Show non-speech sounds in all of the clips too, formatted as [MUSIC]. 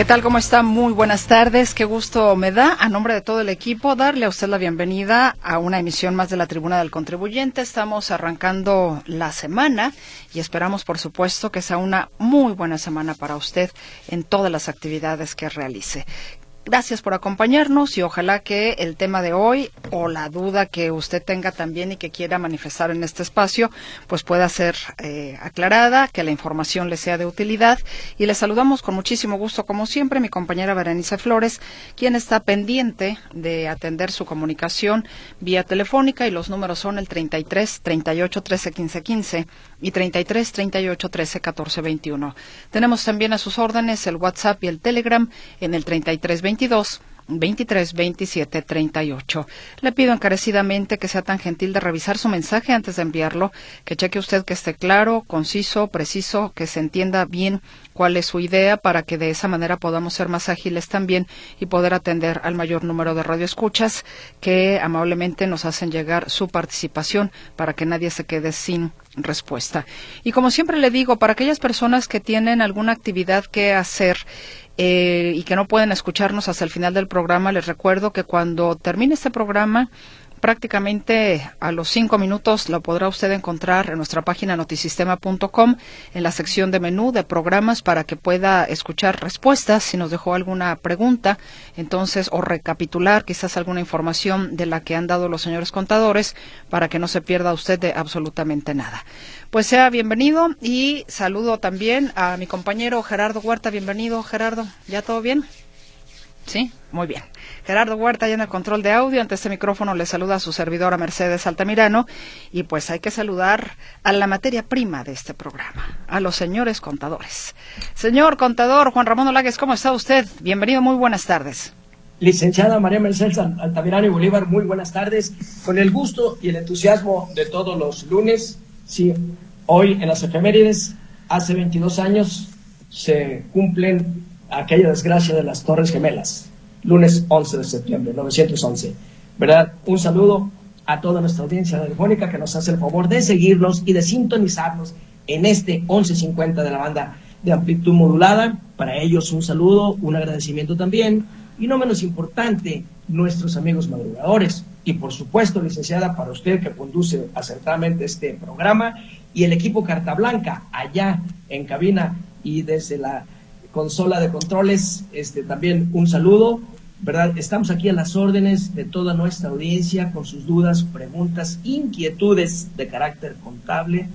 ¿Qué tal? ¿Cómo está? Muy buenas tardes. Qué gusto me da, a nombre de todo el equipo, darle a usted la bienvenida a una emisión más de la Tribuna del Contribuyente. Estamos arrancando la semana y esperamos, por supuesto, que sea una muy buena semana para usted en todas las actividades que realice. Gracias por acompañarnos y ojalá que el tema de hoy o la duda que usted tenga también y que quiera manifestar en este espacio, pues pueda ser eh, aclarada, que la información le sea de utilidad. Y le saludamos con muchísimo gusto, como siempre, mi compañera Berenice Flores, quien está pendiente de atender su comunicación vía telefónica y los números son el 33 38 13 15 15 y 33 38 13 14 21. Tenemos también a sus órdenes el WhatsApp y el Telegram en el 33 22 23 27 38. Le pido encarecidamente que sea tan gentil de revisar su mensaje antes de enviarlo, que cheque usted que esté claro, conciso, preciso, que se entienda bien cuál es su idea para que de esa manera podamos ser más ágiles también y poder atender al mayor número de radioescuchas que amablemente nos hacen llegar su participación para que nadie se quede sin respuesta. Y como siempre le digo, para aquellas personas que tienen alguna actividad que hacer eh, y que no pueden escucharnos hasta el final del programa, les recuerdo que cuando termine este programa prácticamente a los cinco minutos lo podrá usted encontrar en nuestra página notisistema.com en la sección de menú de programas para que pueda escuchar respuestas si nos dejó alguna pregunta, entonces o recapitular quizás alguna información de la que han dado los señores contadores para que no se pierda usted de absolutamente nada. Pues sea bienvenido y saludo también a mi compañero Gerardo Huerta. Bienvenido, Gerardo. ¿Ya todo bien? Sí, muy bien. Gerardo Huerta ya en el control de audio. Ante este micrófono le saluda a su servidora Mercedes Altamirano. Y pues hay que saludar a la materia prima de este programa, a los señores contadores. Señor contador Juan Ramón Olagues, ¿cómo está usted? Bienvenido, muy buenas tardes. Licenciada María Mercedes Altamirano y Bolívar, muy buenas tardes. Con el gusto y el entusiasmo de todos los lunes, sí, hoy en las efemérides, hace 22 años, se cumplen aquella desgracia de las Torres Gemelas, lunes 11 de septiembre, 911. ¿Verdad? Un saludo a toda nuestra audiencia radiofónica que nos hace el favor de seguirnos y de sintonizarnos en este 1150 de la banda de amplitud modulada. Para ellos un saludo, un agradecimiento también. Y no menos importante, nuestros amigos madrugadores. Y por supuesto, licenciada, para usted que conduce acertadamente este programa y el equipo Carta Blanca allá en cabina y desde la consola de controles, este, también un saludo, ¿verdad? Estamos aquí a las órdenes de toda nuestra audiencia con sus dudas, preguntas, inquietudes de carácter contable,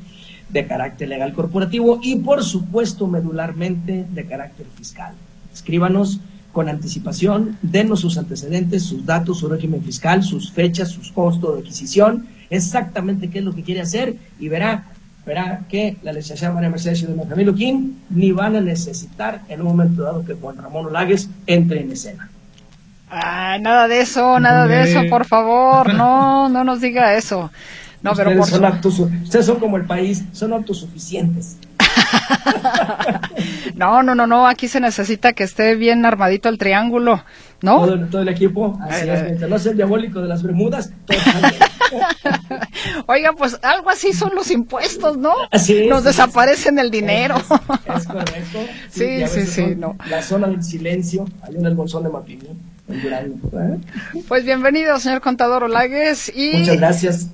de carácter legal corporativo y por supuesto medularmente de carácter fiscal. Escríbanos con anticipación, denos sus antecedentes, sus datos, su régimen fiscal, sus fechas, sus costos de adquisición, exactamente qué es lo que quiere hacer y verá verá que la licenciada María Mercedes y de Camilo King ni van a necesitar en un momento dado que Juan Ramón Olagues entre en escena. Ah, nada de eso, nada de eso, por favor, no, [LAUGHS] no nos diga eso. No, ustedes, pero son ustedes son como el país, son autosuficientes. [LAUGHS] no, no, no, no, aquí se necesita que esté bien armadito el triángulo, ¿no? Todo, el equipo, así es, no sea el diabólico de las Bermudas, todo [LAUGHS] Oiga, pues algo así son los impuestos, ¿no? Así Nos desaparecen el dinero. Es, correcto. Sí, sí, sí, no. La zona del silencio, hay en el bolsón de Mapimí, Pues bienvenido, señor contador Olagues. Y... Muchas gracias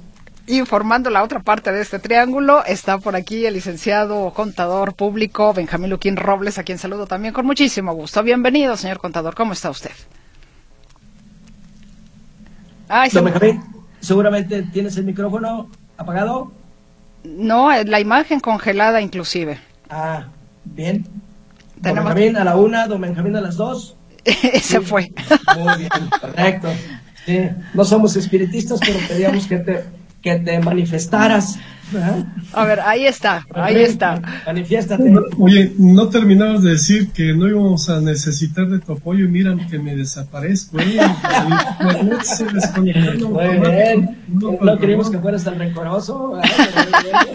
informando la otra parte de este triángulo, está por aquí el licenciado contador público Benjamín Luquín Robles, a quien saludo también con muchísimo gusto. Bienvenido, señor contador, ¿cómo está usted? Ay, Don Benjamín, seguramente tienes el micrófono apagado. No, la imagen congelada inclusive. Ah, bien. Don Benjamín a la una, don Benjamín a las dos. [LAUGHS] Se fue. Muy bien, correcto. no somos espiritistas, pero pedíamos que te que te manifestaras. A ver, ahí está, ahí está. Manifiéstate. oye, no terminabas de decir que no íbamos a necesitar de tu apoyo y mira que me desaparezco. ¿eh? [LAUGHS] No, no queríamos que fueras tan rencoroso.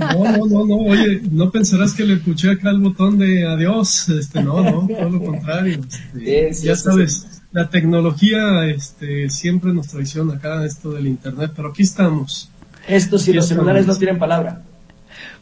No, no, no, no, oye, no pensarás que le escuché acá el botón de adiós. Este, no, no, todo lo contrario. Este, ya sabes la tecnología este, siempre nos traiciona acá esto del internet, pero aquí estamos. Estos y los celulares no tienen palabra.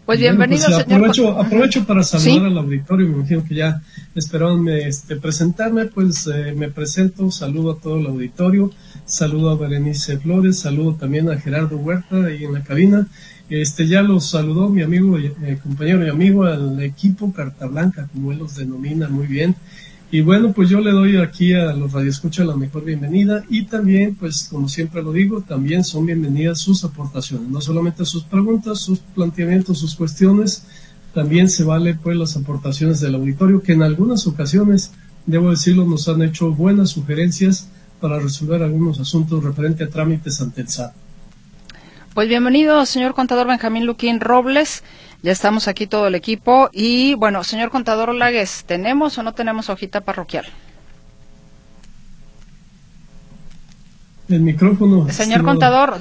Pues bienvenido, pues, aprovecho, Aprovecho para saludar al auditorio, me imagino que ya esperaban este, presentarme, pues eh, me presento, saludo a todo el auditorio, saludo a Berenice Flores, saludo también a Gerardo Huerta ahí en la cabina. Este ya los saludó mi amigo, eh, compañero y amigo al equipo Carta Blanca, como él los denomina muy bien. Y bueno, pues yo le doy aquí a los radioescuchas la mejor bienvenida y también, pues como siempre lo digo, también son bienvenidas sus aportaciones, no solamente sus preguntas, sus planteamientos, sus cuestiones, también se vale pues las aportaciones del auditorio que en algunas ocasiones, debo decirlo, nos han hecho buenas sugerencias para resolver algunos asuntos referentes a trámites ante el SAT. Pues bienvenido, señor contador Benjamín Luquín Robles. Ya estamos aquí todo el equipo. Y bueno, señor contador Olagues, ¿tenemos o no tenemos hojita parroquial? El micrófono. Señor contador,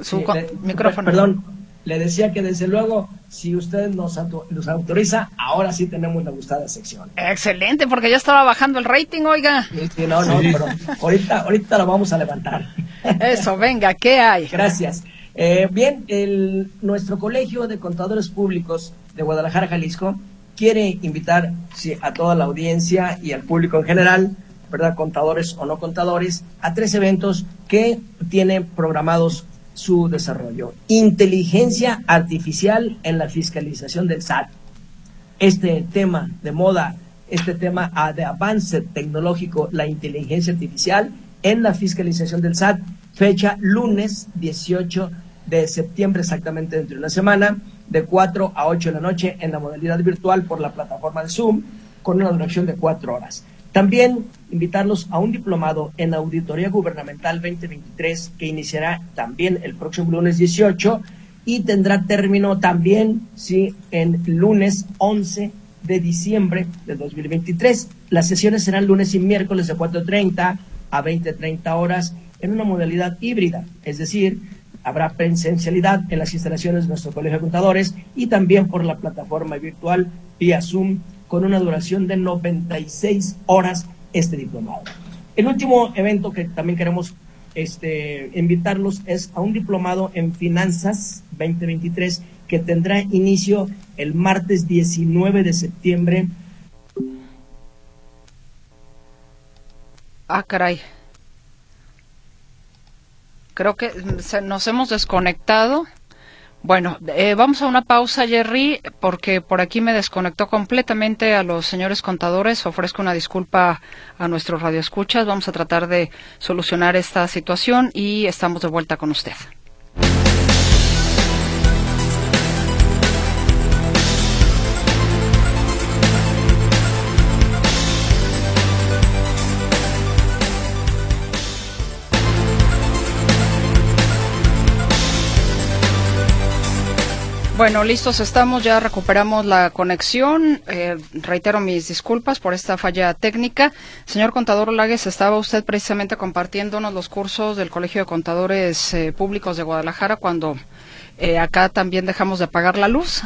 su micrófono. Perdón, le decía que desde luego, si usted nos, nos, autoriza, ahora sí tenemos la gustada sección. Excelente, porque ya estaba bajando el rating, oiga. Sí, no, no, pero ahorita, ahorita lo vamos a levantar. Eso, venga, ¿qué hay? Gracias. Eh, bien, el, nuestro Colegio de Contadores Públicos de Guadalajara, Jalisco, quiere invitar a toda la audiencia y al público en general, ¿verdad? Contadores o no contadores, a tres eventos que tienen programados su desarrollo. Inteligencia artificial en la fiscalización del SAT. Este tema de moda, este tema de avance tecnológico, la inteligencia artificial en la fiscalización del SAT, fecha lunes 18 de septiembre, exactamente dentro de una semana, de 4 a 8 de la noche en la modalidad virtual por la plataforma de Zoom, con una duración de 4 horas. También invitarlos a un diplomado en Auditoría Gubernamental 2023 que iniciará también el próximo lunes 18 y tendrá término también, sí, en lunes 11 de diciembre de 2023. Las sesiones serán lunes y miércoles de 4.30 a 20.30 horas en una modalidad híbrida, es decir, Habrá presencialidad en las instalaciones de nuestro Colegio de Contadores y también por la plataforma virtual vía Zoom con una duración de 96 horas este diplomado. El último evento que también queremos este, invitarlos es a un diplomado en Finanzas 2023 que tendrá inicio el martes 19 de septiembre. Ah, caray. Creo que nos hemos desconectado. Bueno, eh, vamos a una pausa, Jerry, porque por aquí me desconectó completamente a los señores contadores. Ofrezco una disculpa a nuestros radioescuchas. Vamos a tratar de solucionar esta situación y estamos de vuelta con usted. Bueno, listos estamos, ya recuperamos la conexión. Eh, reitero mis disculpas por esta falla técnica. Señor contador Olagues, estaba usted precisamente compartiéndonos los cursos del Colegio de Contadores eh, Públicos de Guadalajara cuando eh, acá también dejamos de pagar la luz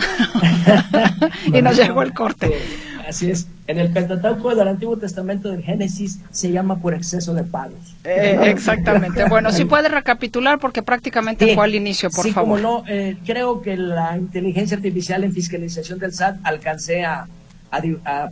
[LAUGHS] y nos llegó el corte. Así es. En el Pentateuco del Antiguo Testamento del Génesis se llama por exceso de pagos. Eh, exactamente. [LAUGHS] Bueno, si puede recapitular porque prácticamente fue al inicio, por sí, favor. Como no, eh, creo que la inteligencia artificial en fiscalización del SAT alcancé a,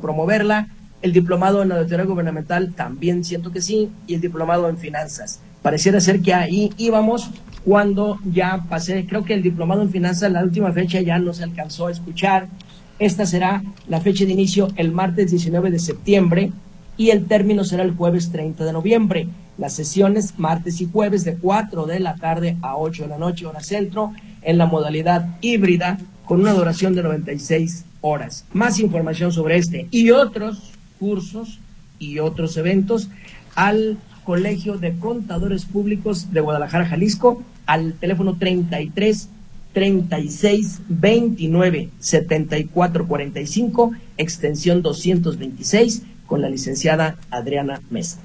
promoverla. El diplomado en auditoría gubernamental también siento que sí. Y el diplomado en finanzas. Pareciera ser que ahí íbamos cuando ya pasé. Creo que el diplomado en finanzas, la última fecha ya no se alcanzó a escuchar esta será la fecha de inicio el martes 19 de septiembre y el término será el jueves 30 de noviembre. Las sesiones martes y jueves de 4 de la tarde a 8 de la noche, hora centro, en la modalidad híbrida con una duración de 96 horas. Más información sobre este y otros cursos y otros eventos al Colegio de Contadores Públicos de Guadalajara, Jalisco, al teléfono 33 36 29 74 45, extensión 226, con la licenciada Adriana Mesa.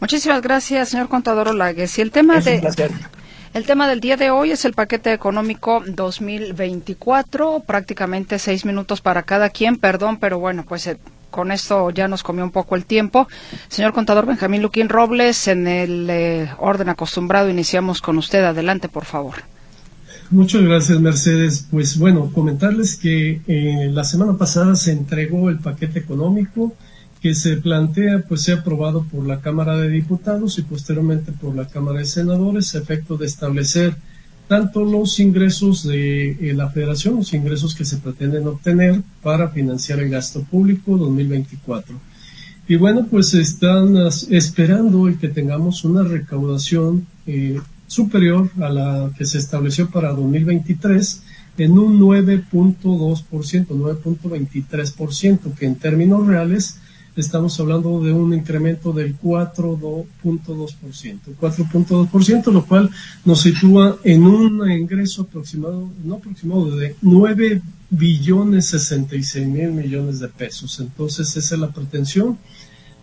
Muchísimas gracias, señor contador Olagues. Y el tema de el tema del día de hoy es el paquete económico 2024, prácticamente seis minutos para cada quien, perdón, pero bueno, pues eh, con esto ya nos comió un poco el tiempo. Señor contador Benjamín Luquín Robles, en el eh, orden acostumbrado, iniciamos con usted. Adelante, por favor. Muchas gracias, Mercedes. Pues bueno, comentarles que eh, la semana pasada se entregó el paquete económico que se plantea pues sea aprobado por la Cámara de Diputados y posteriormente por la Cámara de Senadores, a efecto de establecer tanto los ingresos de eh, la Federación, los ingresos que se pretenden obtener para financiar el gasto público 2024. Y bueno, pues están esperando el que tengamos una recaudación eh, superior a la que se estableció para 2023 en un 9.2%, 9.23%, que en términos reales estamos hablando de un incremento del 4.2%, 4.2%, lo cual nos sitúa en un ingreso aproximado, no aproximado, de 9 billones 66 mil millones de pesos. Entonces, esa es la pretensión.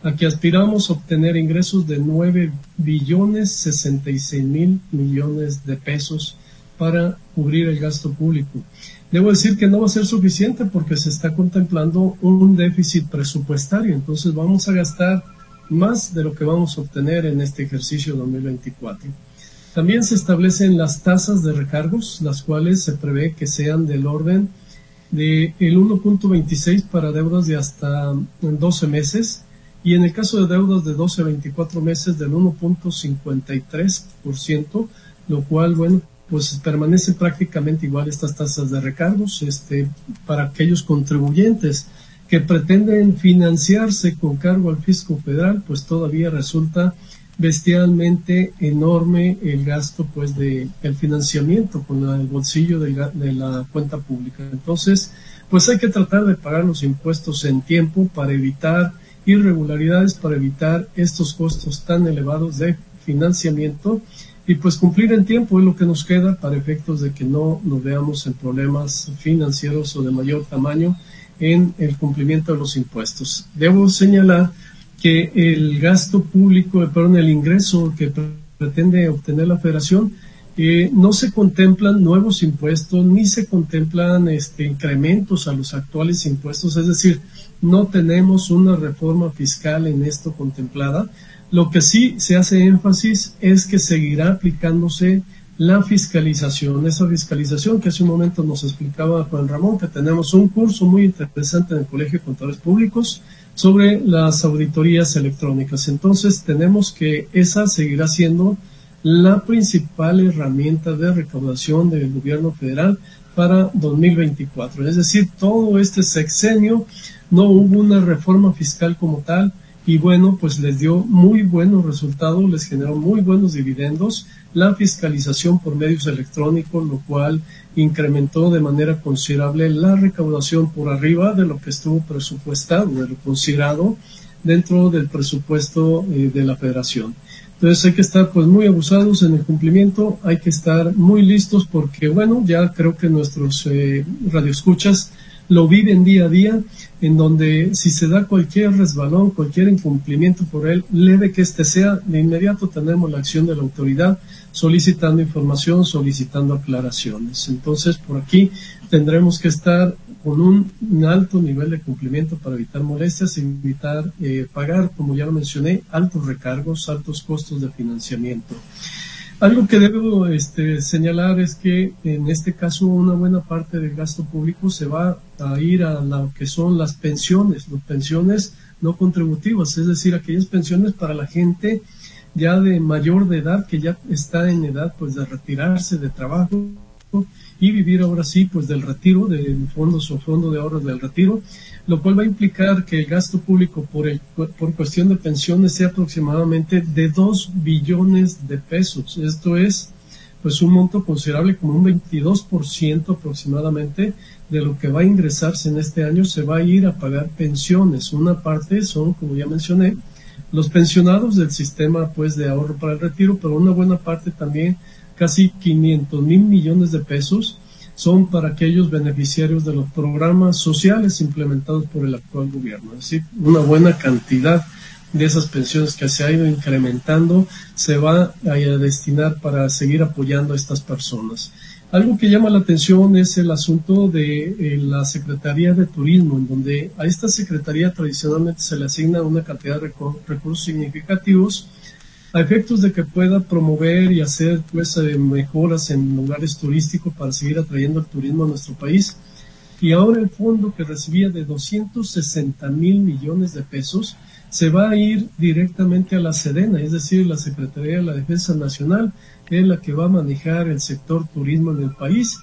Aquí aspiramos a obtener ingresos de 9 billones 66 mil millones de pesos para cubrir el gasto público. Debo decir que no va a ser suficiente porque se está contemplando un déficit presupuestario, entonces vamos a gastar más de lo que vamos a obtener en este ejercicio 2024. También se establecen las tasas de recargos, las cuales se prevé que sean del orden de el 1.26 para deudas de hasta 12 meses y en el caso de deudas de 12 a 24 meses del 1.53%, lo cual, bueno, pues permanecen prácticamente igual estas tasas de recargos este, para aquellos contribuyentes que pretenden financiarse con cargo al fisco federal, pues todavía resulta bestialmente enorme el gasto pues de el financiamiento con el bolsillo de la cuenta pública. Entonces, pues hay que tratar de pagar los impuestos en tiempo para evitar irregularidades, para evitar estos costos tan elevados de financiamiento y pues cumplir en tiempo es lo que nos queda para efectos de que no nos veamos en problemas financieros o de mayor tamaño en el cumplimiento de los impuestos. Debo señalar que el gasto público, perdón, el ingreso que pretende obtener la federación, eh, no se contemplan nuevos impuestos ni se contemplan este, incrementos a los actuales impuestos, es decir, no tenemos una reforma fiscal en esto contemplada, lo que sí se hace énfasis es que seguirá aplicándose la fiscalización, esa fiscalización que hace un momento nos explicaba Juan Ramón, que tenemos un curso muy interesante en el Colegio de Contadores Públicos sobre las auditorías electrónicas. Entonces tenemos que esa seguirá siendo la principal herramienta de recaudación del gobierno federal para 2024. Es decir, todo este sexenio no hubo una reforma fiscal como tal, y bueno, pues les dio muy buenos resultados, les generó muy buenos dividendos, la fiscalización por medios electrónicos, lo cual incrementó de manera considerable la recaudación por arriba de lo que estuvo presupuestado, de lo considerado dentro del presupuesto eh, de la federación. Entonces hay que estar pues muy abusados en el cumplimiento, hay que estar muy listos porque bueno, ya creo que nuestros eh, radioescuchas lo viven día a día, en donde si se da cualquier resbalón, cualquier incumplimiento por él, leve que éste sea, de inmediato tenemos la acción de la autoridad solicitando información, solicitando aclaraciones. Entonces, por aquí tendremos que estar con un, alto nivel de cumplimiento para evitar molestias, evitar eh, pagar, como ya lo mencioné, altos recargos, altos costos de financiamiento. Algo que debo este, señalar es que en este caso una buena parte del gasto público se va a ir a lo que son las pensiones, las pensiones no contributivas, es decir, aquellas pensiones para la gente ya de mayor de edad que ya está en edad pues de retirarse de trabajo y vivir ahora sí pues del retiro, del fondo o fondo de ahorros del retiro, lo cual va a implicar que el gasto público por, el, por cuestión de pensiones sea aproximadamente de 2 billones de pesos. Esto es pues un monto considerable como un 22% aproximadamente de lo que va a ingresarse en este año se va a ir a pagar pensiones. Una parte son, como ya mencioné, los pensionados del sistema pues de ahorro para el retiro, pero una buena parte también, casi 500 mil millones de pesos, son para aquellos beneficiarios de los programas sociales implementados por el actual gobierno. Es decir, una buena cantidad de esas pensiones que se ha ido incrementando se va a destinar para seguir apoyando a estas personas. Algo que llama la atención es el asunto de eh, la Secretaría de Turismo, en donde a esta Secretaría tradicionalmente se le asigna una cantidad de recursos significativos a efectos de que pueda promover y hacer pues, eh, mejoras en lugares turísticos para seguir atrayendo el turismo a nuestro país. Y ahora el fondo que recibía de 260 mil millones de pesos se va a ir directamente a la Sedena, es decir, la Secretaría de la Defensa Nacional, es la que va a manejar el sector turismo en el país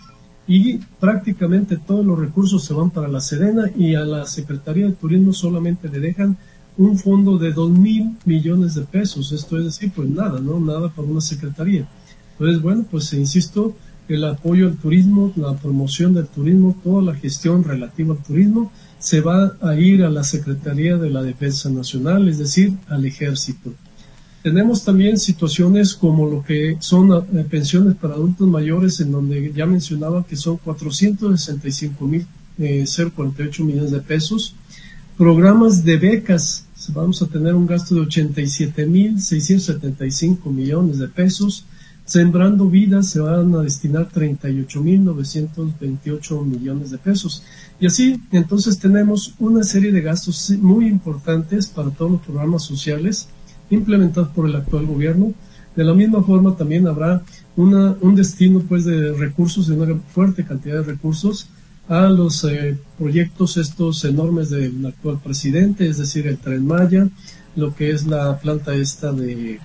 y prácticamente todos los recursos se van para la Sedena y a la Secretaría de Turismo solamente le dejan un fondo de dos mil millones de pesos. Esto es decir, pues nada, ¿no? Nada para una secretaría. Entonces, bueno, pues insisto, el apoyo al turismo, la promoción del turismo, toda la gestión relativa al turismo se va a ir a la Secretaría de la Defensa Nacional, es decir, al Ejército. Tenemos también situaciones como lo que son eh, pensiones para adultos mayores, en donde ya mencionaba que son 465 mil eh, 048 millones de pesos. Programas de becas, vamos a tener un gasto de 87 mil 675 millones de pesos. Sembrando Vidas se van a destinar 38.928 millones de pesos. Y así, entonces tenemos una serie de gastos muy importantes para todos los programas sociales implementados por el actual gobierno. De la misma forma, también habrá una, un destino pues, de recursos, de una fuerte cantidad de recursos a los eh, proyectos estos enormes del actual presidente, es decir, el Tren Maya, lo que es la planta esta de,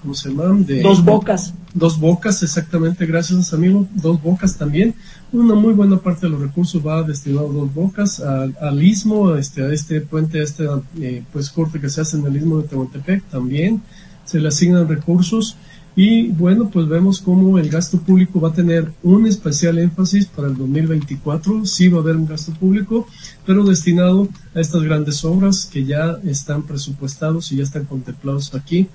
¿cómo se llama? De, dos bocas. Dos bocas, exactamente, gracias amigo. Dos bocas también. Una muy buena parte de los recursos va destinado a dos bocas, al, istmo, este, a este puente, a este eh, pues corte que se hace en el istmo de Tehuantepec también. Se le asignan recursos y bueno, pues vemos cómo el gasto público va a tener un especial énfasis para el 2024. Sí va a haber un gasto público, pero destinado a estas grandes obras que ya están presupuestados y ya están contemplados aquí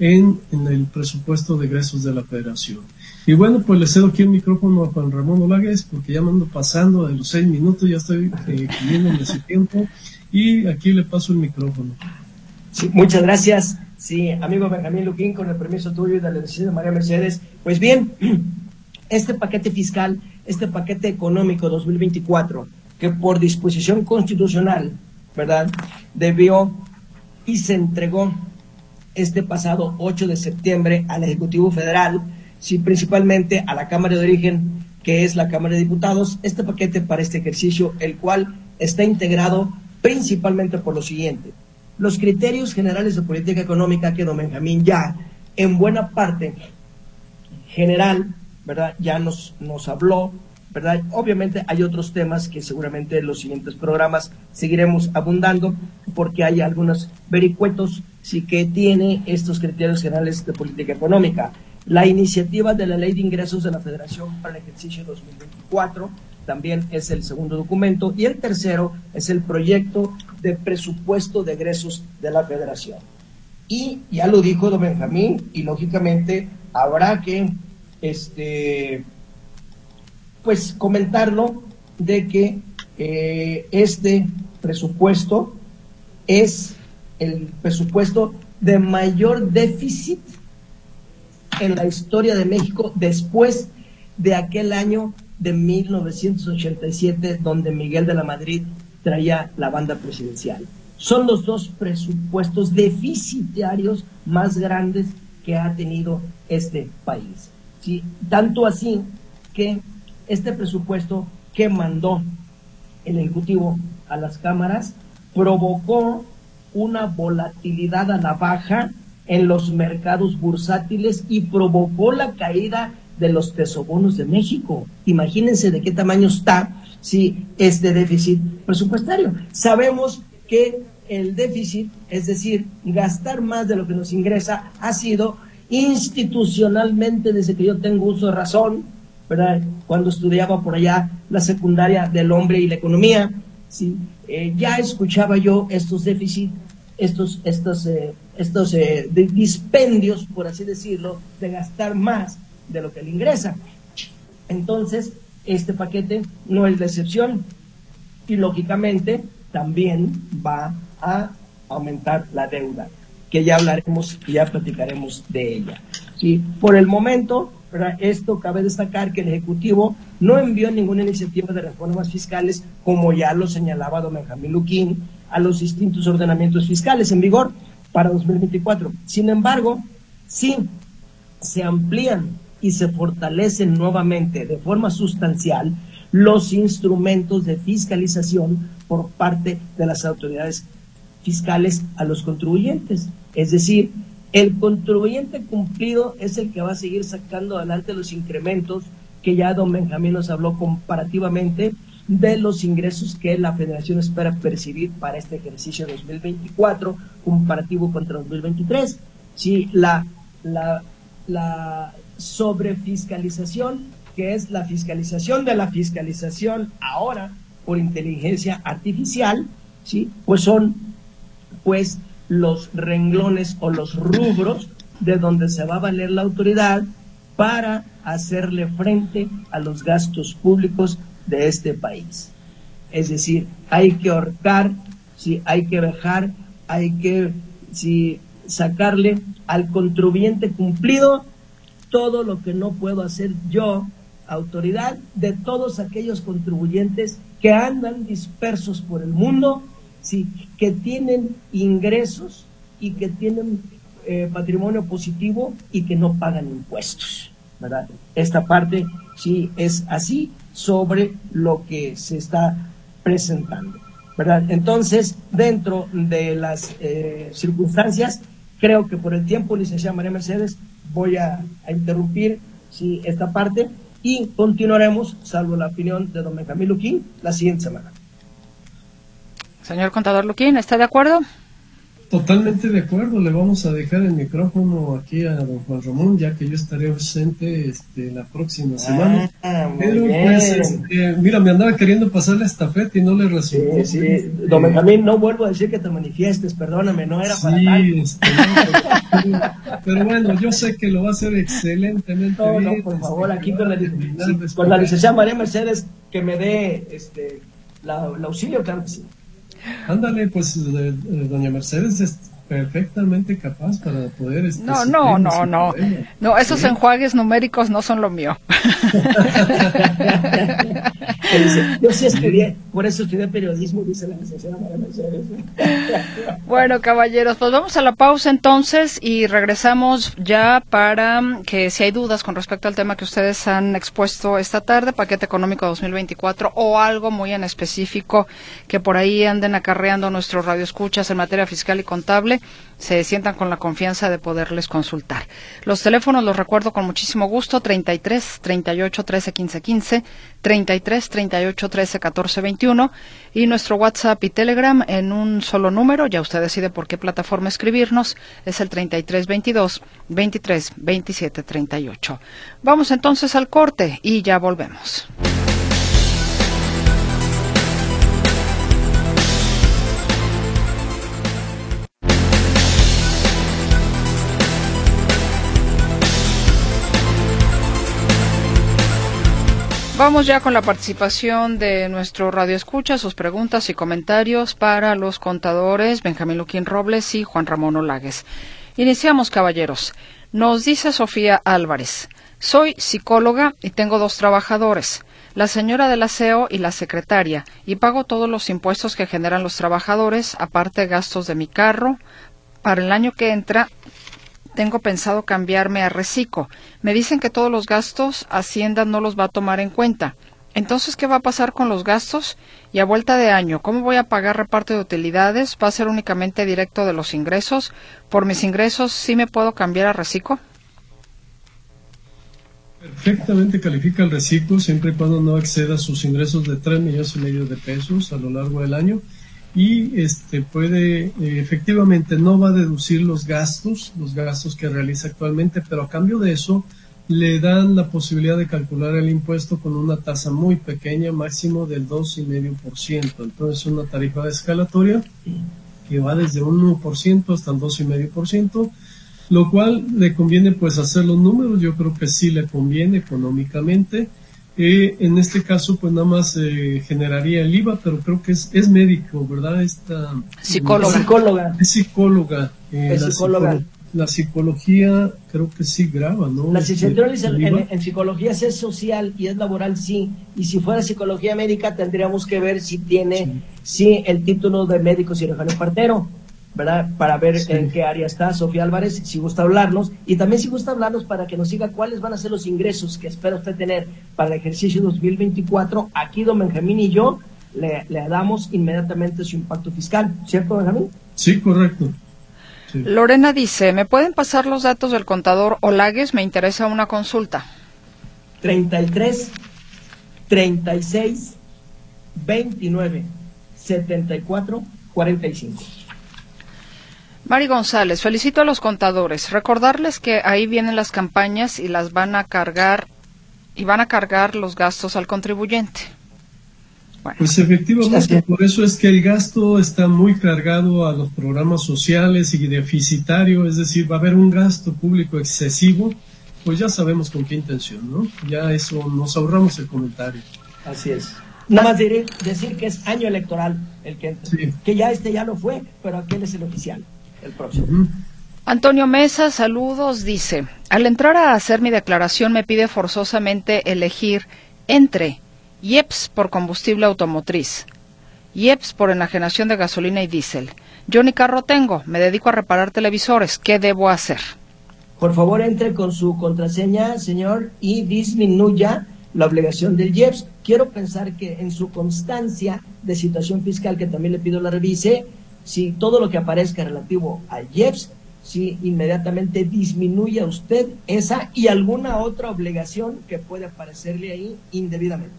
en, el presupuesto de egresos de la federación. Y bueno, pues le cedo aquí el micrófono a Juan Ramón Olagues porque ya me ando pasando de los seis minutos, ya estoy eh, ese tiempo y aquí le paso el micrófono. Muchas gracias. Sí, amigo Benjamín Luquín, con el permiso tuyo y de la de María Mercedes. Pues bien, [CLEARS THROAT] este paquete fiscal, este paquete económico 2024, que por disposición constitucional, ¿verdad?, debió y se entregó este pasado 8 de septiembre al Ejecutivo Federal, sí, principalmente a la Cámara de Origen, que es la Cámara de Diputados, este paquete para este ejercicio, el cual está integrado principalmente por lo siguiente los criterios generales de política económica que don Benjamín ya en buena parte general, ¿verdad? Ya nos, nos habló, ¿verdad? Obviamente hay otros temas que seguramente en los siguientes programas seguiremos abundando porque hay algunos vericuetos sí que tiene estos criterios generales de política económica. La iniciativa de la Ley de Ingresos de la Federación para el ejercicio 2024 también es el segundo documento y el tercero es el proyecto de presupuesto de egresos de la federación. Y ya lo dijo don Benjamín, y lógicamente habrá que este, pues comentarlo de que eh, este presupuesto es el presupuesto de mayor déficit en la historia de México después de aquel año de 1987 donde Miguel de la Madrid traía la banda presidencial. Son los dos presupuestos deficitarios más grandes que ha tenido este país. ¿sí? Tanto así que este presupuesto que mandó el Ejecutivo a las cámaras provocó una volatilidad a la baja en los mercados bursátiles y provocó la caída de los tesobonos de México. Imagínense de qué tamaño está si este déficit presupuestario. Sabemos que el déficit, es decir, gastar más de lo que nos ingresa, ha sido institucionalmente, desde que yo tengo uso de razón, ¿verdad? cuando estudiaba por allá la secundaria del hombre y la economía, ¿sí? Eh, ya escuchaba yo estos déficits estos, estos, eh, estos eh, dispendios, por así decirlo, de gastar más de lo que le ingresa. Entonces, este paquete no es la excepción y lógicamente también va a aumentar la deuda, que ya hablaremos y ya platicaremos de ella. ¿sí? Por el momento, esto cabe destacar que el Ejecutivo no envió ninguna iniciativa de reformas fiscales, como ya lo señalaba don Benjamín Luquín, a los distintos ordenamientos fiscales en vigor para 2024. Sin embargo, sí se amplían y se fortalecen nuevamente de forma sustancial los instrumentos de fiscalización por parte de las autoridades fiscales a los contribuyentes. Es decir, el contribuyente cumplido es el que va a seguir sacando adelante los incrementos que ya don Benjamín nos habló comparativamente de los ingresos que la federación espera percibir para este ejercicio 2024 comparativo contra 2023. Si la, la, la sobrefiscalización, que es la fiscalización de la fiscalización ahora por inteligencia artificial, ¿sí? pues son pues los renglones o los rubros de donde se va a valer la autoridad para hacerle frente a los gastos públicos de este país. Es decir, hay que ahorcar, si hay que dejar, hay que si, sacarle al contribuyente cumplido todo lo que no puedo hacer yo, autoridad, de todos aquellos contribuyentes que andan dispersos por el mundo, sí, que tienen ingresos y que tienen eh, patrimonio positivo y que no pagan impuestos. ¿verdad? Esta parte sí es así sobre lo que se está presentando. ¿verdad? Entonces, dentro de las eh, circunstancias, creo que por el tiempo, licenciada María Mercedes, voy a, interrumpir sí, esta parte y continuaremos, salvo la opinión de don Benjamín Luquín, la siguiente semana. Señor contador Luquín, ¿está de acuerdo? Totalmente de acuerdo, le vamos a dejar el micrófono aquí a don Juan Ramón, ya que yo estaré ausente este, la próxima ah, semana. Pero pues, este, mira, me andaba queriendo pasar la estafeta y no le resultó. Sí, sí. Don Benjamín, no vuelvo a decir que te manifiestes, perdóname, no era para sí, este, pero, bueno, yo sé que lo va a hacer excelentemente no, No, por favor, aquí con la, con la licenciada María Mercedes, que me dé este, la, el auxilio, claro que sí. Ándale, pues doña Mercedes es perfectamente capaz para poder... Este, no, no, no, no. No, esos enjuagues numéricos no son lo mío. [LAUGHS] [LAUGHS] Yo sí estudié, [LAUGHS] por eso estudié periodismo, dice la licenciada María Mercedes. [LAUGHS] Bueno, caballeros, pues vamos a la pausa entonces y regresamos ya para que si hay dudas con respecto al tema que ustedes han expuesto esta tarde, paquete económico 2024 o algo muy en específico que por ahí anden acarreando nuestros radioescuchas en materia fiscal y contable, se sientan con la confianza de poderles consultar. Los teléfonos los recuerdo con muchísimo gusto, 33 38 13 15 15, 33 38 13 14 21 y nuestro WhatsApp y Telegram en un solo número, ya usted decide por qué plataforma escribirnos, es el 33 22 23 27 38. Vamos entonces al corte y ya volvemos. Vamos ya con la participación de nuestro radio escucha, sus preguntas y comentarios para los contadores Benjamín Luquín Robles y Juan Ramón Olagues. Iniciamos, caballeros. Nos dice Sofía Álvarez, soy psicóloga y tengo dos trabajadores, la señora del aseo y la secretaria, y pago todos los impuestos que generan los trabajadores, aparte gastos de mi carro. Para el año que entra tengo pensado cambiarme a Recico. Me dicen que todos los gastos Hacienda no los va a tomar en cuenta. Entonces, ¿qué va a pasar con los gastos? Y a vuelta de año, ¿cómo voy a pagar reparto de utilidades? ¿Va a ser únicamente directo de los ingresos? ¿Por mis ingresos sí me puedo cambiar a Recico? Perfectamente califica el reciclo siempre y cuando no exceda sus ingresos de 3 millones y medio de pesos a lo largo del año y este puede eh, efectivamente no va a deducir los gastos, los gastos que realiza actualmente, pero a cambio de eso le dan la posibilidad de calcular el impuesto con una tasa muy pequeña, máximo del 2,5%. Entonces, una tarifa escalatoria que va desde un 1% hasta el 2,5%, lo cual le conviene pues hacer los números, yo creo que sí le conviene económicamente. Eh, en este caso pues nada más eh, generaría el IVA, pero creo que es, es médico, ¿verdad? Esta, psicóloga. psicóloga. Es psicóloga. Eh, es psicóloga la psicología creo que sí graba, ¿no? La licenciatura en, psicología es social y es laboral, sí. Y si fuera psicología médica, tendríamos que ver si tiene sí, el título de médico cirujano partero, ¿verdad? Para ver en qué área está Sofía Álvarez, si gusta hablarnos. Y también si gusta hablarnos para que nos diga cuáles van a ser los ingresos que espera usted tener para el ejercicio 2024. Aquí, don Benjamín y yo le, le damos inmediatamente su impacto fiscal, ¿cierto, Benjamín? Sí, correcto. Lorena dice, ¿me pueden pasar los datos del contador Olagues? Me interesa una consulta. 33 36 29 74 45. Mari González, felicito a los contadores. Recordarles que ahí vienen las campañas y las van a cargar y van a cargar los gastos al contribuyente. Pues efectivamente, por eso es que el gasto está muy cargado a los programas sociales y deficitario, es decir, va a haber un gasto público excesivo, pues ya sabemos con qué intención, ¿no? Ya eso nos ahorramos el comentario. Así es. Nada más decir que es año electoral el que Que ya este ya lo fue, pero aquel es el oficial, el próximo. Antonio Mesa, saludos, dice, al entrar a hacer mi declaración me pide forzosamente elegir entre IEPS por combustible automotriz, IEPS por enajenación de gasolina y diésel. Yo ni carro tengo, me dedico a reparar televisores, ¿qué debo hacer? Por favor, entre con su contraseña, señor, y disminuya la obligación del IEPS. Quiero pensar que en su constancia de situación fiscal, que también le pido la revise, si todo lo que aparezca relativo al IEPS, si inmediatamente disminuya usted esa y alguna otra obligación que puede aparecerle ahí indebidamente.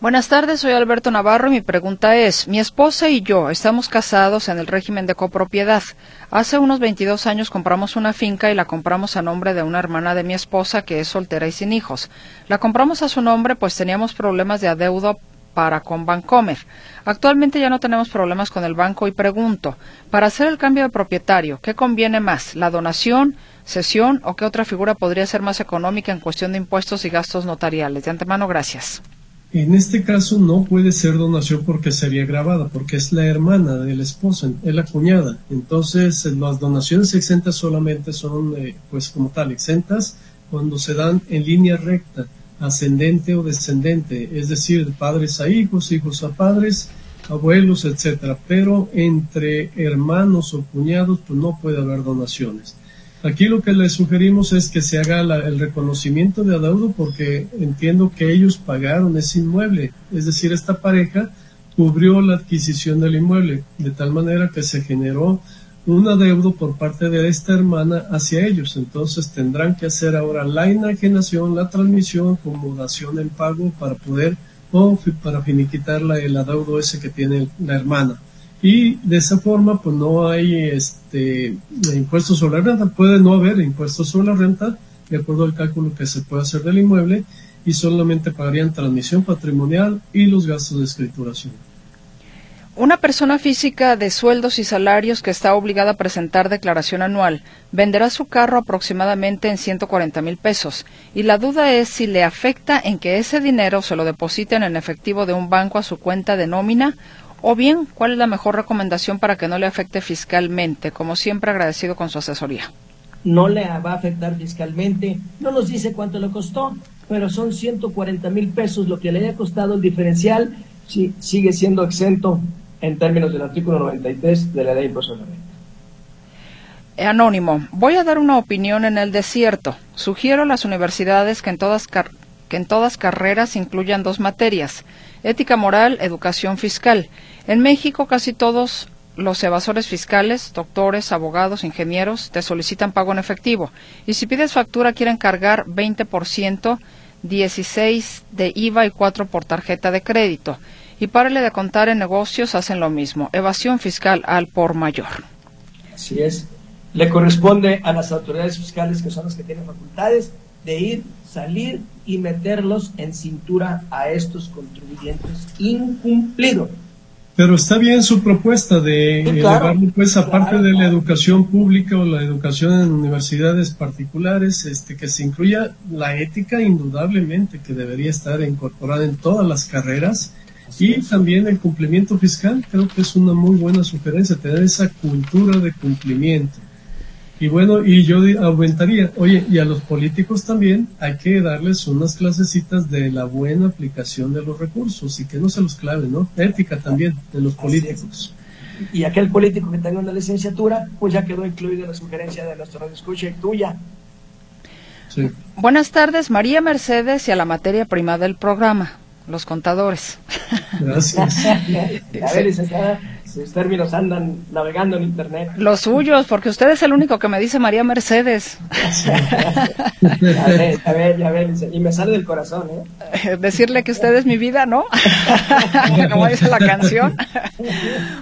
Buenas tardes, soy Alberto Navarro y mi pregunta es, mi esposa y yo estamos casados en el régimen de copropiedad. Hace unos 22 años compramos una finca y la compramos a nombre de una hermana de mi esposa que es soltera y sin hijos. La compramos a su nombre pues teníamos problemas de adeudo para con Bancomer. Actualmente ya no tenemos problemas con el banco y pregunto, para hacer el cambio de propietario, ¿qué conviene más, la donación, cesión o qué otra figura podría ser más económica en cuestión de impuestos y gastos notariales? De antemano, gracias. En este caso no puede ser donación porque sería grabada, porque es la hermana del esposo, es la cuñada. Entonces, las donaciones exentas solamente son, eh, pues como tal, exentas cuando se dan en línea recta, ascendente o descendente, es decir, de padres a hijos, hijos a padres, abuelos, etcétera. Pero entre hermanos o cuñados, pues no puede haber donaciones. Aquí lo que le sugerimos es que se haga el reconocimiento de adeudo porque entiendo que ellos pagaron ese inmueble, es decir, esta pareja cubrió la adquisición del inmueble, de tal manera que se generó un adeudo por parte de esta hermana hacia ellos. Entonces tendrán que hacer ahora la enajenación, la transmisión, acomodación en pago para poder o para finiquitar el adeudo ese que tiene la hermana y de esa forma pues no hay este impuestos sobre la renta, puede no haber impuestos sobre la renta de acuerdo al cálculo que se puede hacer del inmueble y solamente pagarían transmisión patrimonial y los gastos de escrituración. Una persona física de sueldos y salarios que está obligada a presentar declaración anual venderá su carro aproximadamente en 140 mil pesos y la duda es si le afecta en que ese dinero se lo depositen en efectivo de un banco a su cuenta de nómina o bien, ¿cuál es la mejor recomendación para que no le afecte fiscalmente? Como siempre, agradecido con su asesoría. No le va a afectar fiscalmente. No nos dice cuánto le costó, pero son 140 mil pesos lo que le haya costado el diferencial. Sí, sigue siendo exento en términos del artículo 93 de la ley de de renta. Anónimo, voy a dar una opinión en el desierto. Sugiero a las universidades que en todas, que en todas carreras incluyan dos materias, ética moral, educación fiscal. En México casi todos los evasores fiscales, doctores, abogados, ingenieros, te solicitan pago en efectivo. Y si pides factura quieren cargar 20%, 16 de IVA y 4 por tarjeta de crédito. Y párale de contar en negocios hacen lo mismo. Evasión fiscal al por mayor. Así es. Le corresponde a las autoridades fiscales, que son las que tienen facultades, de ir, salir y meterlos en cintura a estos contribuyentes incumplidos. Pero está bien su propuesta de sí, pues, aparte de la educación pública o la educación en universidades particulares, este, que se incluya la ética, indudablemente, que debería estar incorporada en todas las carreras. Y también el cumplimiento fiscal, creo que es una muy buena sugerencia, tener esa cultura de cumplimiento. Y bueno, y yo aumentaría, oye, y a los políticos también hay que darles unas clasecitas de la buena aplicación de los recursos y que no se los clave, ¿no? Ética también de los políticos. Y aquel político que tenga una licenciatura, pues ya quedó incluido en la sugerencia de nuestro radio escucha y tuya. Sí. Buenas tardes, María Mercedes y a la materia prima del programa, los contadores. Gracias. [LAUGHS] a ver, sus términos andan navegando en Internet. Los suyos, porque usted es el único que me dice María Mercedes. a ver, a ver, a ver, y me sale del corazón, ¿eh? Decirle que usted es mi vida, ¿no? [LAUGHS] Como dice la canción.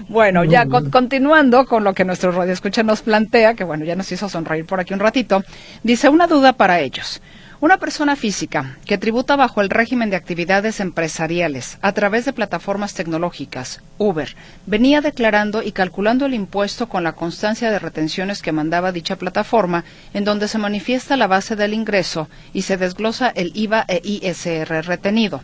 bueno, ya continuando con lo que nuestro radio escucha nos plantea, que bueno, ya nos hizo sonreír por aquí un ratito, dice una duda para ellos. Una persona física que tributa bajo el régimen de actividades empresariales a través de plataformas tecnológicas, Uber, venía declarando y calculando el impuesto con la constancia de retenciones que mandaba dicha plataforma, en donde se manifiesta la base del ingreso y se desglosa el IVA e ISR retenido.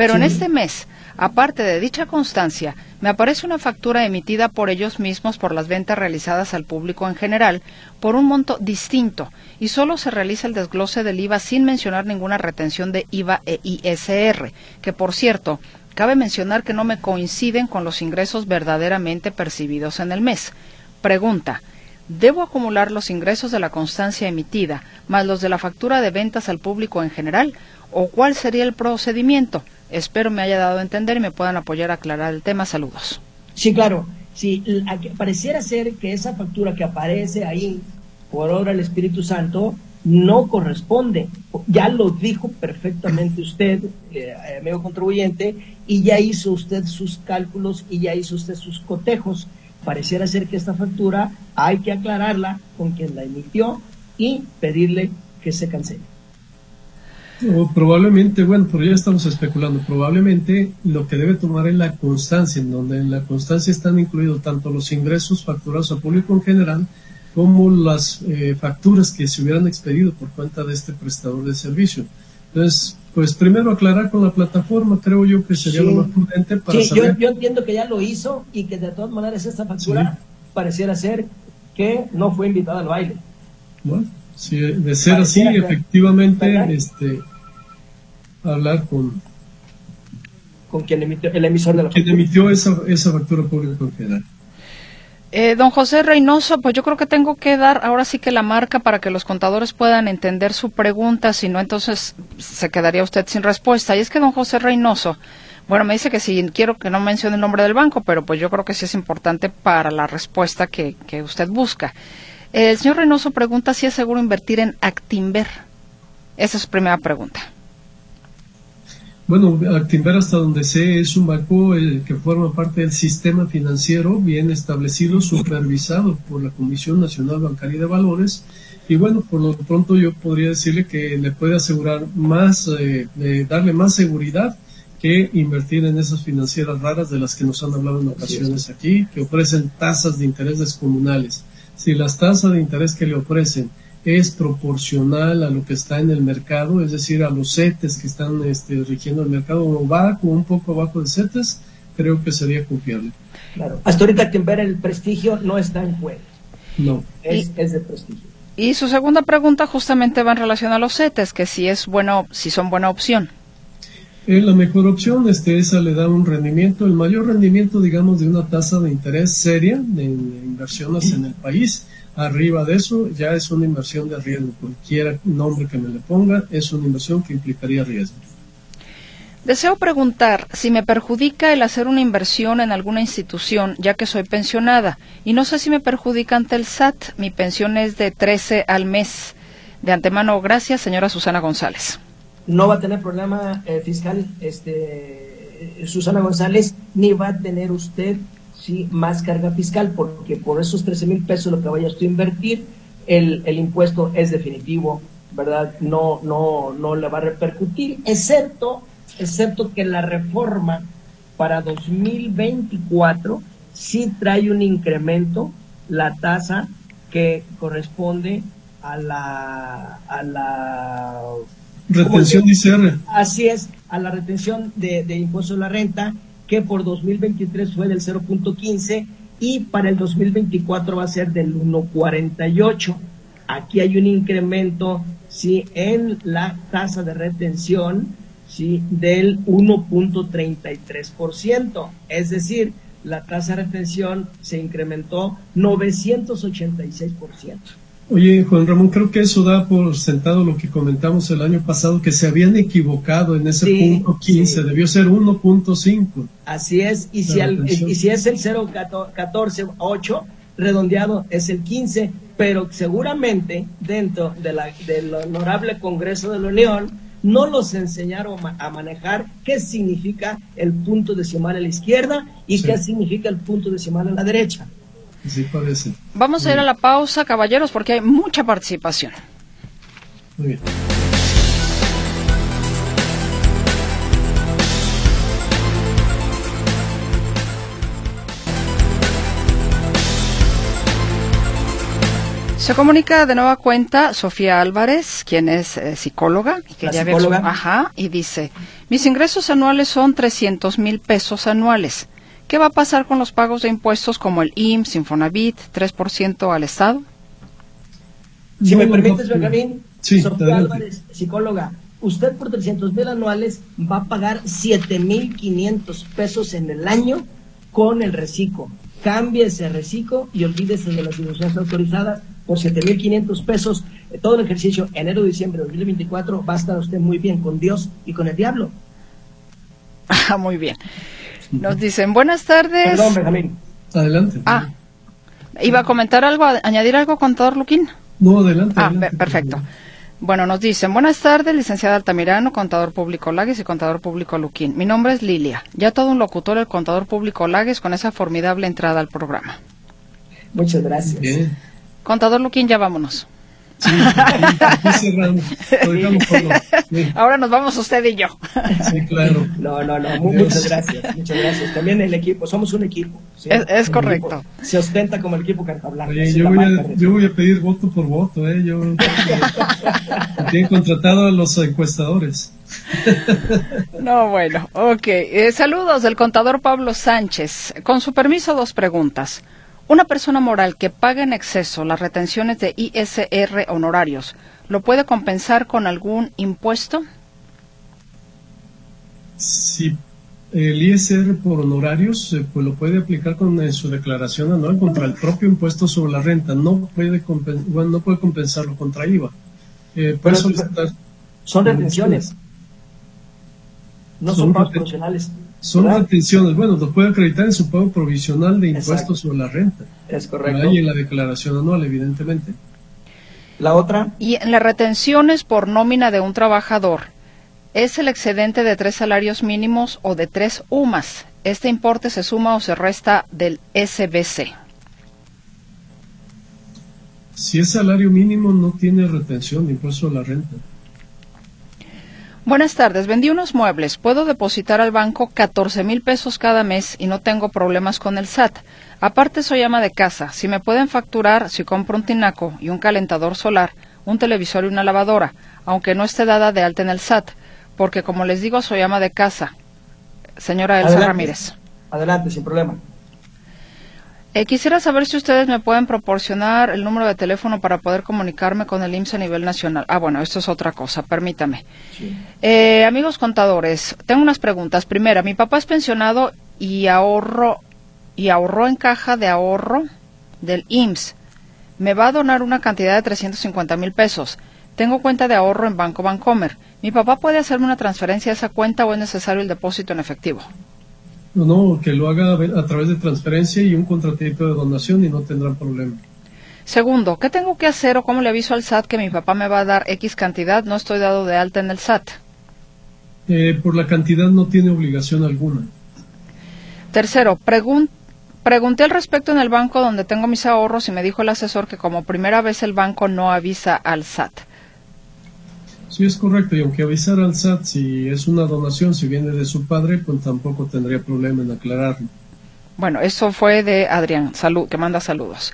Pero en este mes, aparte de dicha constancia, me aparece una factura emitida por ellos mismos por las ventas realizadas al público en general por un monto distinto y solo se realiza el desglose del IVA sin mencionar ninguna retención de IVA e ISR, que por cierto, cabe mencionar que no me coinciden con los ingresos verdaderamente percibidos en el mes. Pregunta, ¿Debo acumular los ingresos de la constancia emitida más los de la factura de ventas al público en general? ¿O cuál sería el procedimiento? Espero me haya dado a entender y me puedan apoyar a aclarar el tema. Saludos. Sí, claro. Sí, pareciera ser que esa factura que aparece ahí por obra del Espíritu Santo no corresponde. Ya lo dijo perfectamente usted, eh, amigo contribuyente, y ya hizo usted sus cálculos y ya hizo usted sus cotejos. Pareciera ser que esta factura hay que aclararla con quien la emitió y pedirle que se cancele probablemente, bueno, pero ya estamos especulando, probablemente lo que debe tomar es la constancia, en donde en la constancia están incluidos tanto los ingresos facturados al público en general, como las eh, facturas que se hubieran expedido por cuenta de este prestador de servicio. Entonces, pues primero aclarar con la plataforma, creo yo que sería lo más prudente para saber. Yo, entiendo que ya lo hizo y que de todas maneras esta factura pareciera ser que no fue invitada al baile. Bueno, si de ser así, efectivamente, este, hablar con con quien emitió el emisor de la quien emitió esa, esa factura pública. Eh, don José Reynoso, pues yo creo que tengo que dar ahora sí que la marca para que los contadores puedan entender su pregunta, si no entonces se quedaría usted sin respuesta. Y es que don José Reynoso, bueno, me dice que si quiero que no mencione el nombre del banco, pero pues yo creo que sí es importante para la respuesta que, que usted busca. El señor Reynoso pregunta si es seguro invertir en Actimber. Esa es su primera pregunta. Bueno, Actinver hasta donde sé es un banco eh, que forma parte del sistema financiero bien establecido, supervisado por la Comisión Nacional Bancaria de Valores. Y bueno, por lo pronto yo podría decirle que le puede asegurar más, eh, darle más seguridad que invertir en esas financieras raras de las que nos han hablado en ocasiones aquí, que ofrecen tasas de interés descomunales. Si las tasas de interés que le ofrecen es proporcional a lo que está en el mercado, es decir, a los CETES que están este, rigiendo el mercado, o bajo, un poco abajo de CETES, creo que sería confiable. Claro, hasta ahorita quien ver el prestigio no está en juego. No. Es, es de prestigio. Y su segunda pregunta justamente va en relación a los CETES, que si es bueno, si son buena opción. Es la mejor opción, este, esa le da un rendimiento, el mayor rendimiento, digamos, de una tasa de interés seria de inversiones en el país Arriba de eso ya es una inversión de riesgo. Cualquier nombre que me le ponga es una inversión que implicaría riesgo. Deseo preguntar si me perjudica el hacer una inversión en alguna institución, ya que soy pensionada, y no sé si me perjudica ante el SAT. Mi pensión es de 13 al mes. De antemano, gracias, señora Susana González. No va a tener problema eh, fiscal, este, Susana González, ni va a tener usted ¿sí? más carga fiscal, porque por esos 13 mil pesos lo que vayas tú a invertir, el, el, impuesto es definitivo, ¿verdad? No, no, no le va a repercutir, excepto, excepto que la reforma para 2024 sí trae un incremento la tasa que corresponde a la a la retención de ICR. Así es, a la retención de, de impuesto a la renta que por 2023 fue del 0.15 y para el 2024 va a ser del 1.48. Aquí hay un incremento sí en la tasa de retención sí del 1.33%, es decir, la tasa de retención se incrementó 986%. Oye, Juan Ramón, creo que eso da por sentado lo que comentamos el año pasado, que se habían equivocado en ese punto 15, debió ser 1.5. Así es, y si, y si es el 0.14.8, redondeado es el 15, pero seguramente dentro de la, del honorable Congreso de la Unión no los enseñaron a manejar qué significa el punto decimal a la izquierda y qué significa el punto decimal a la derecha. Sí, parece. Vamos a ir a la pausa, caballeros, porque hay mucha participación. Muy bien. Se comunica de nueva cuenta Sofía Álvarez, quien es eh, psicóloga, y que ya psicóloga? ajá, y dice, mis ingresos anuales son 300 mil pesos anuales. ¿Qué va a pasar con los pagos de impuestos como el IMSS, Infonavit, 3% al Estado? Si me permites, Benjamín, sí, Sofía Álvarez, psicóloga, usted por 300 mil anuales va a pagar 7 mil 500 pesos en el año con el reciclo. Cambie ese reciclo y olvídese de las instituciones autorizadas por 7 mil 500 pesos. Eh, todo el ejercicio enero-diciembre de 2024 va a estar usted muy bien con Dios y con el diablo. [LAUGHS] Ah, muy bien. Nos dicen, buenas tardes. Perdón, Benjamín. Adelante. Ah, ¿iba a comentar algo, a- añadir algo, contador Luquín? No, adelante. Ah, adelante, perfecto. Bueno, nos dicen, buenas tardes, licenciada Altamirano, contador público Lagues y contador público Luquín. Mi nombre es Lilia, ya todo un locutor el contador público Lagues con esa formidable entrada al programa. Muchas gracias. Bien. Contador Luquín, ya vámonos. Sí, sí, Ahora nos vamos usted y yo. sí, claro. No, no, no, mu- muchas gracias, muchas gracias. También el equipo, somos un equipo. ¿sí? Es- correcto. equipo. Se ostenta como el equipo Cartablanca. Yo yo voy a pedir voto por voto, ¿eh? Yo tienen contratado a los encuestadores. No, bueno, ok. Eh, saludos del contador Pablo Sánchez. Con su permiso, dos preguntas. Una persona moral que paga en exceso las retenciones de ISR honorarios, ¿lo puede compensar con algún impuesto? Si el ISR por honorarios, eh, pues lo puede aplicar con eh, su declaración anual contra el propio impuesto sobre la renta. No puede, compen- bueno, no puede compensarlo contra IVA. Eh, puede solicitar, Son retenciones. No son Son pagos profesionales. Son ¿verdad? retenciones. Bueno, lo puede acreditar en su pago provisional de impuestos Exacto. sobre la renta. Es Ahí correcto. en la declaración anual, evidentemente. La otra, Y en las retenciones por nómina de un trabajador, ¿es el excedente de tres salarios mínimos o de tres UMAS? ¿Este importe se suma o se resta del SBC? Si es salario mínimo, no tiene retención de impuesto a la renta. Buenas tardes, vendí unos muebles. Puedo depositar al banco 14 mil pesos cada mes y no tengo problemas con el SAT. Aparte soy ama de casa. Si me pueden facturar si compro un tinaco y un calentador solar, un televisor y una lavadora, aunque no esté dada de alta en el SAT, porque como les digo soy ama de casa. Señora Elsa Adelante. Ramírez. adelante, sin problema. Eh, quisiera saber si ustedes me pueden proporcionar el número de teléfono para poder comunicarme con el IMSS a nivel nacional. Ah, bueno, esto es otra cosa, permítame. Eh, amigos contadores, tengo unas preguntas. Primera, mi papá es pensionado y ahorro y ahorró en caja de ahorro del IMSS. Me va a donar una cantidad de 350 mil pesos. Tengo cuenta de ahorro en Banco Bancomer. ¿Mi papá puede hacerme una transferencia a esa cuenta o es necesario el depósito en efectivo? No, no, que lo haga a través de transferencia y un contratito de donación y no tendrán problema. Segundo, ¿qué tengo que hacer o cómo le aviso al SAT que mi papá me va a dar X cantidad? No estoy dado de alta en el SAT. Eh, por la cantidad no tiene obligación alguna. Tercero, pregun- pregunté al respecto en el banco donde tengo mis ahorros y me dijo el asesor que como primera vez el banco no avisa al SAT. Sí, es correcto. Y aunque avisar al SAT si es una donación, si viene de su padre, pues tampoco tendría problema en aclararlo. Bueno, eso fue de Adrián, salud, que manda saludos.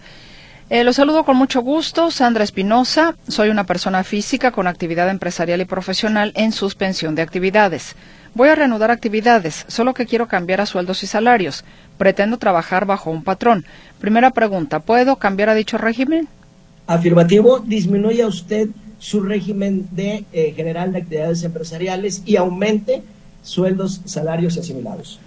Eh, los saludo con mucho gusto, Sandra Espinosa. Soy una persona física con actividad empresarial y profesional en suspensión de actividades. Voy a reanudar actividades, solo que quiero cambiar a sueldos y salarios. Pretendo trabajar bajo un patrón. Primera pregunta, ¿puedo cambiar a dicho régimen? Afirmativo, disminuya usted su régimen de eh, general de actividades empresariales y aumente sueldos, salarios y asimilados.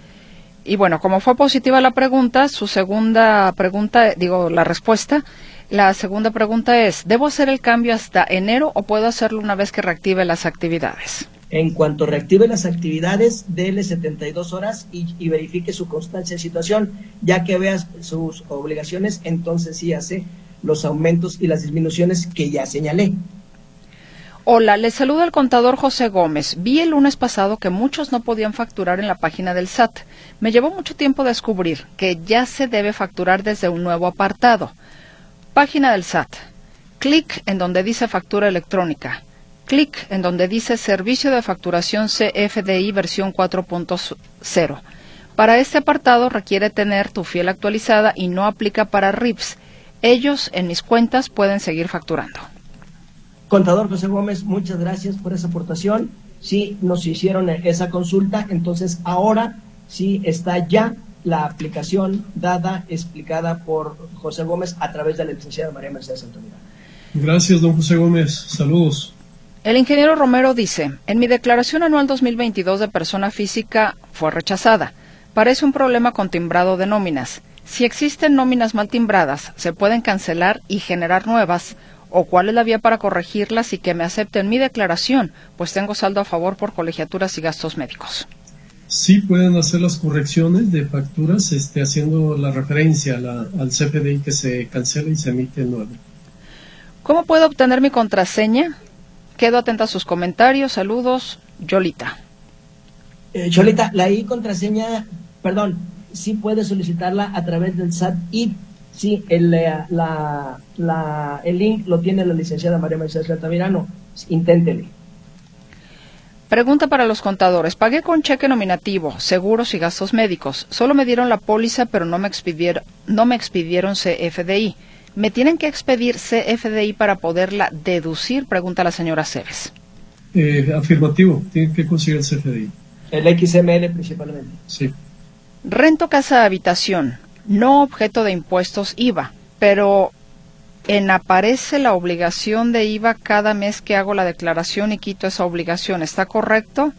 Y bueno, como fue positiva la pregunta, su segunda pregunta, digo, la respuesta, la segunda pregunta es, ¿debo hacer el cambio hasta enero o puedo hacerlo una vez que reactive las actividades? En cuanto reactive las actividades, déle 72 horas y, y verifique su constancia de situación. Ya que veas sus obligaciones, entonces sí hace los aumentos y las disminuciones que ya señalé. Hola, les saluda el contador José Gómez. Vi el lunes pasado que muchos no podían facturar en la página del SAT. Me llevó mucho tiempo descubrir que ya se debe facturar desde un nuevo apartado. Página del SAT. Clic en donde dice factura electrónica. Clic en donde dice Servicio de Facturación CFDI versión 4.0. Para este apartado requiere tener tu fiel actualizada y no aplica para RIPS. Ellos en mis cuentas pueden seguir facturando. Contador José Gómez, muchas gracias por esa aportación. Sí, nos hicieron esa consulta, entonces ahora sí está ya la aplicación dada, explicada por José Gómez a través de la licenciada María Mercedes Antonio. Gracias, don José Gómez. Saludos. El ingeniero Romero dice, en mi declaración anual 2022 de persona física fue rechazada. Parece un problema con timbrado de nóminas. Si existen nóminas mal timbradas, se pueden cancelar y generar nuevas o cuál es la vía para corregirlas y que me acepten mi declaración, pues tengo saldo a favor por colegiaturas y gastos médicos. Sí pueden hacer las correcciones de facturas este, haciendo la referencia al CFDI que se cancela y se emite nuevo. ¿Cómo puedo obtener mi contraseña? Quedo atenta a sus comentarios. Saludos, Yolita. Eh, Yolita, la I contraseña, perdón, sí puede solicitarla a través del SAT y Sí, el, la, la, el link lo tiene la licenciada María Mercedes Altamirano. Inténtele. Pregunta para los contadores. Pagué con cheque nominativo, seguros y gastos médicos. Solo me dieron la póliza, pero no me expidieron, no me expidieron CFDI. ¿Me tienen que expedir CFDI para poderla deducir? Pregunta la señora Cebes. Eh, afirmativo, tienen que conseguir el CFDI. El XML principalmente. Sí. Rento casa habitación no objeto de impuestos IVA, pero en aparece la obligación de IVA cada mes que hago la declaración y quito esa obligación. ¿Está correcto?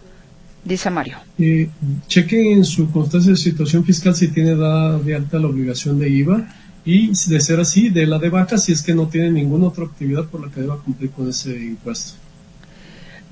Dice Mario. Eh, chequen en su constancia de situación fiscal si tiene dada de alta la obligación de IVA y de ser así, de la de vaca si es que no tiene ninguna otra actividad por la que deba cumplir con ese impuesto.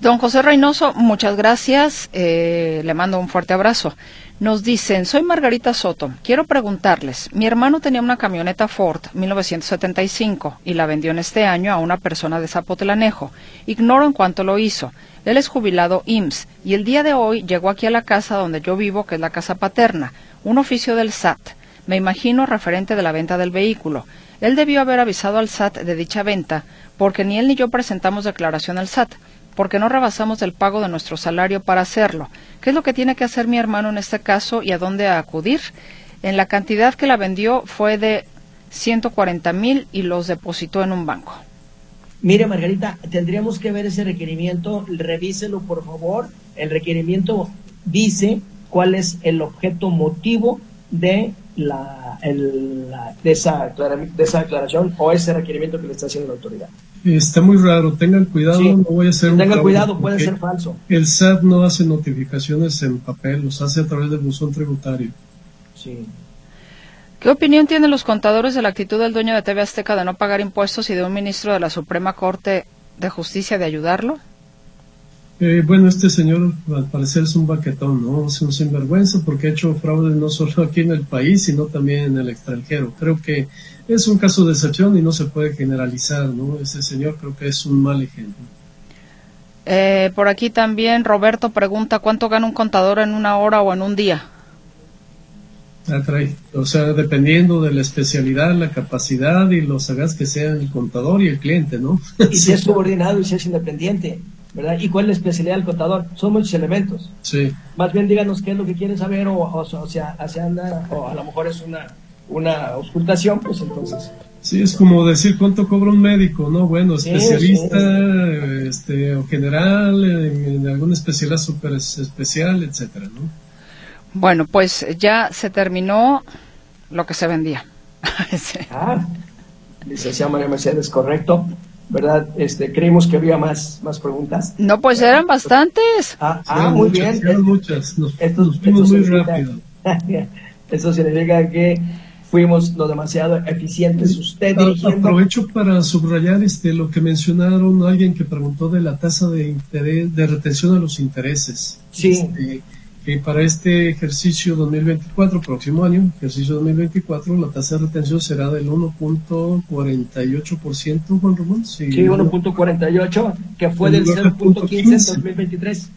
Don José Reynoso, muchas gracias. Eh, le mando un fuerte abrazo. Nos dicen, soy Margarita Soto. Quiero preguntarles, mi hermano tenía una camioneta Ford 1975 y la vendió en este año a una persona de Zapotlanejo. Ignoro en cuánto lo hizo. Él es jubilado IMSS y el día de hoy llegó aquí a la casa donde yo vivo, que es la casa paterna, un oficio del SAT. Me imagino referente de la venta del vehículo. Él debió haber avisado al SAT de dicha venta porque ni él ni yo presentamos declaración al SAT porque no rebasamos el pago de nuestro salario para hacerlo. ¿Qué es lo que tiene que hacer mi hermano en este caso y a dónde acudir? En la cantidad que la vendió fue de 140 mil y los depositó en un banco. Mire, Margarita, tendríamos que ver ese requerimiento, revíselo por favor. El requerimiento dice cuál es el objeto motivo de, la, de, esa, de esa declaración o ese requerimiento que le está haciendo la autoridad. Está muy raro, tengan cuidado, no voy a hacer un Tengan cuidado, puede ser falso. El SAT no hace notificaciones en papel, los hace a través del buzón tributario. Sí. ¿Qué opinión tienen los contadores de la actitud del dueño de TV Azteca de no pagar impuestos y de un ministro de la Suprema Corte de Justicia de ayudarlo? Eh, bueno, este señor al parecer es un baquetón, ¿no? Es un sinvergüenza porque ha hecho fraude no solo [LAUGHS] aquí en el país, sino también en el extranjero. Creo que es un caso de excepción y no se puede generalizar, ¿no? Ese señor creo que es un mal ejemplo. Eh, por aquí también Roberto pregunta cuánto gana un contador en una hora o en un día. Ah, o sea, dependiendo de la especialidad, la capacidad y los sagaz que sea el contador y el cliente, ¿no? Y [LAUGHS] si es subordinado y si es independiente. ¿Verdad? ¿Y cuál es la especialidad del contador? Son muchos elementos. Sí. Más bien díganos qué es lo que quieren saber o, o, sea, hacia anda, o a lo mejor es una, una auscultación, pues entonces. Sí, es como decir cuánto cobra un médico, ¿no? Bueno, especialista Este, o general, en, alguna especialidad súper especial, etcétera, ¿no? Bueno, pues ya se terminó lo que se vendía. [LAUGHS] ah, licenciada María Mercedes, correcto. ¿Verdad? Este, creímos que había más, más preguntas. No, pues eran bastantes. Ah, ah muy bien. Eran muchas. Nos, fuimos muy rápido. [LAUGHS] Eso significa que fuimos lo demasiado eficientes. Usted dirigiendo... Aprovecho para subrayar este lo que mencionaron alguien que preguntó de la tasa de interés, de retención a los intereses. Sí. Este, que para este ejercicio 2024, próximo año, ejercicio 2024, la tasa de retención será del 1.48%, Juan Ramón. Sí, 1.48, que fue del 0.15 en 2023.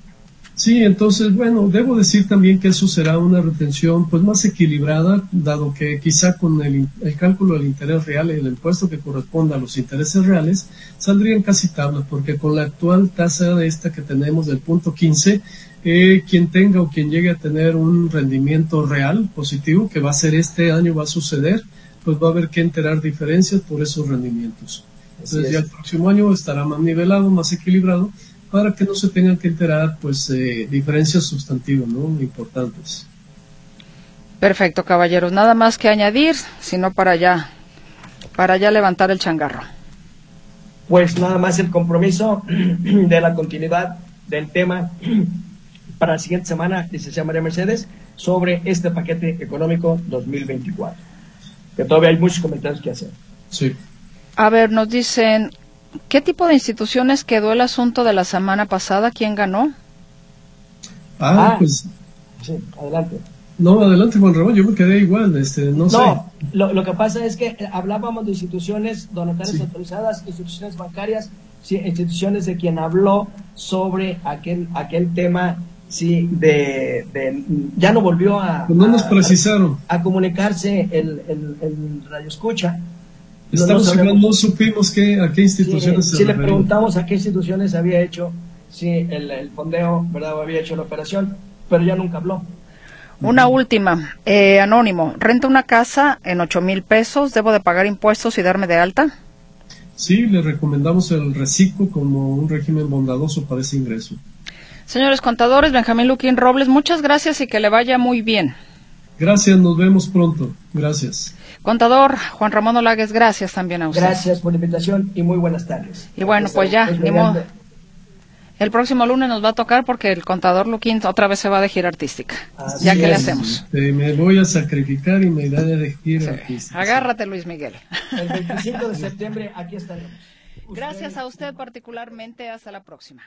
Sí, entonces, bueno, debo decir también que eso será una retención pues más equilibrada, dado que quizá con el, cálculo del interés real y el impuesto que corresponda a los intereses reales, saldrían casi tablas, porque con la actual tasa de esta que tenemos del punto 15, eh, quien tenga o quien llegue a tener un rendimiento real positivo, que va a ser este año, va a suceder, pues va a haber que enterar diferencias por esos rendimientos. Entonces ya el próximo año estará más nivelado, más equilibrado, para que no se tengan que enterar pues eh, diferencias sustantivas ¿no? importantes. Perfecto, caballeros. Nada más que añadir, sino para ya, para ya levantar el changarro. Pues nada más el compromiso [CLEARS THROAT] de la continuidad del tema [CLEARS THROAT] para la siguiente semana, licenciada María Mercedes, sobre este paquete económico 2024. Que todavía hay muchos comentarios que hacer. Sí. A ver, nos dicen, ¿Qué tipo de instituciones quedó el asunto de la semana pasada? ¿Quién ganó? Ah, ah pues. Sí, adelante. No, adelante, Juan Ramón, yo me quedé igual, este, no, sé. Lo, lo que pasa es que hablábamos de instituciones donatarias autorizadas, instituciones bancarias, instituciones de quien habló sobre aquel, aquel tema, sí, de, ya no volvió a... Pues no nos precisaron. A, comunicarse el, el, el radio escucha Estamos no, no supimos qué, a qué instituciones sí, Si le preguntamos a qué instituciones había hecho, sí, el, el fondeo, ¿verdad? Había hecho la operación, pero ya nunca habló. Una última, eh, anónimo, renta una casa en ocho mil pesos, ¿debo de pagar impuestos y darme de alta? Sí, le recomendamos el reciclo como un régimen bondadoso para ese ingreso. Señores contadores, Benjamín Luquín Robles, muchas gracias y que le vaya muy bien. Gracias, nos vemos pronto. Gracias. Contador Juan Ramón Olagues, gracias también a usted. Gracias por la invitación y muy buenas tardes. Y bueno, pues ya, el próximo lunes nos va a tocar porque el contador Luquín otra vez se va de gira artística. ya que le hacemos. me voy a sacrificar y me iré de gira artística. Agárrate, Luis Miguel. El 25 de [LAUGHS] septiembre aquí estaremos. Gracias a usted particularmente. Hasta la próxima.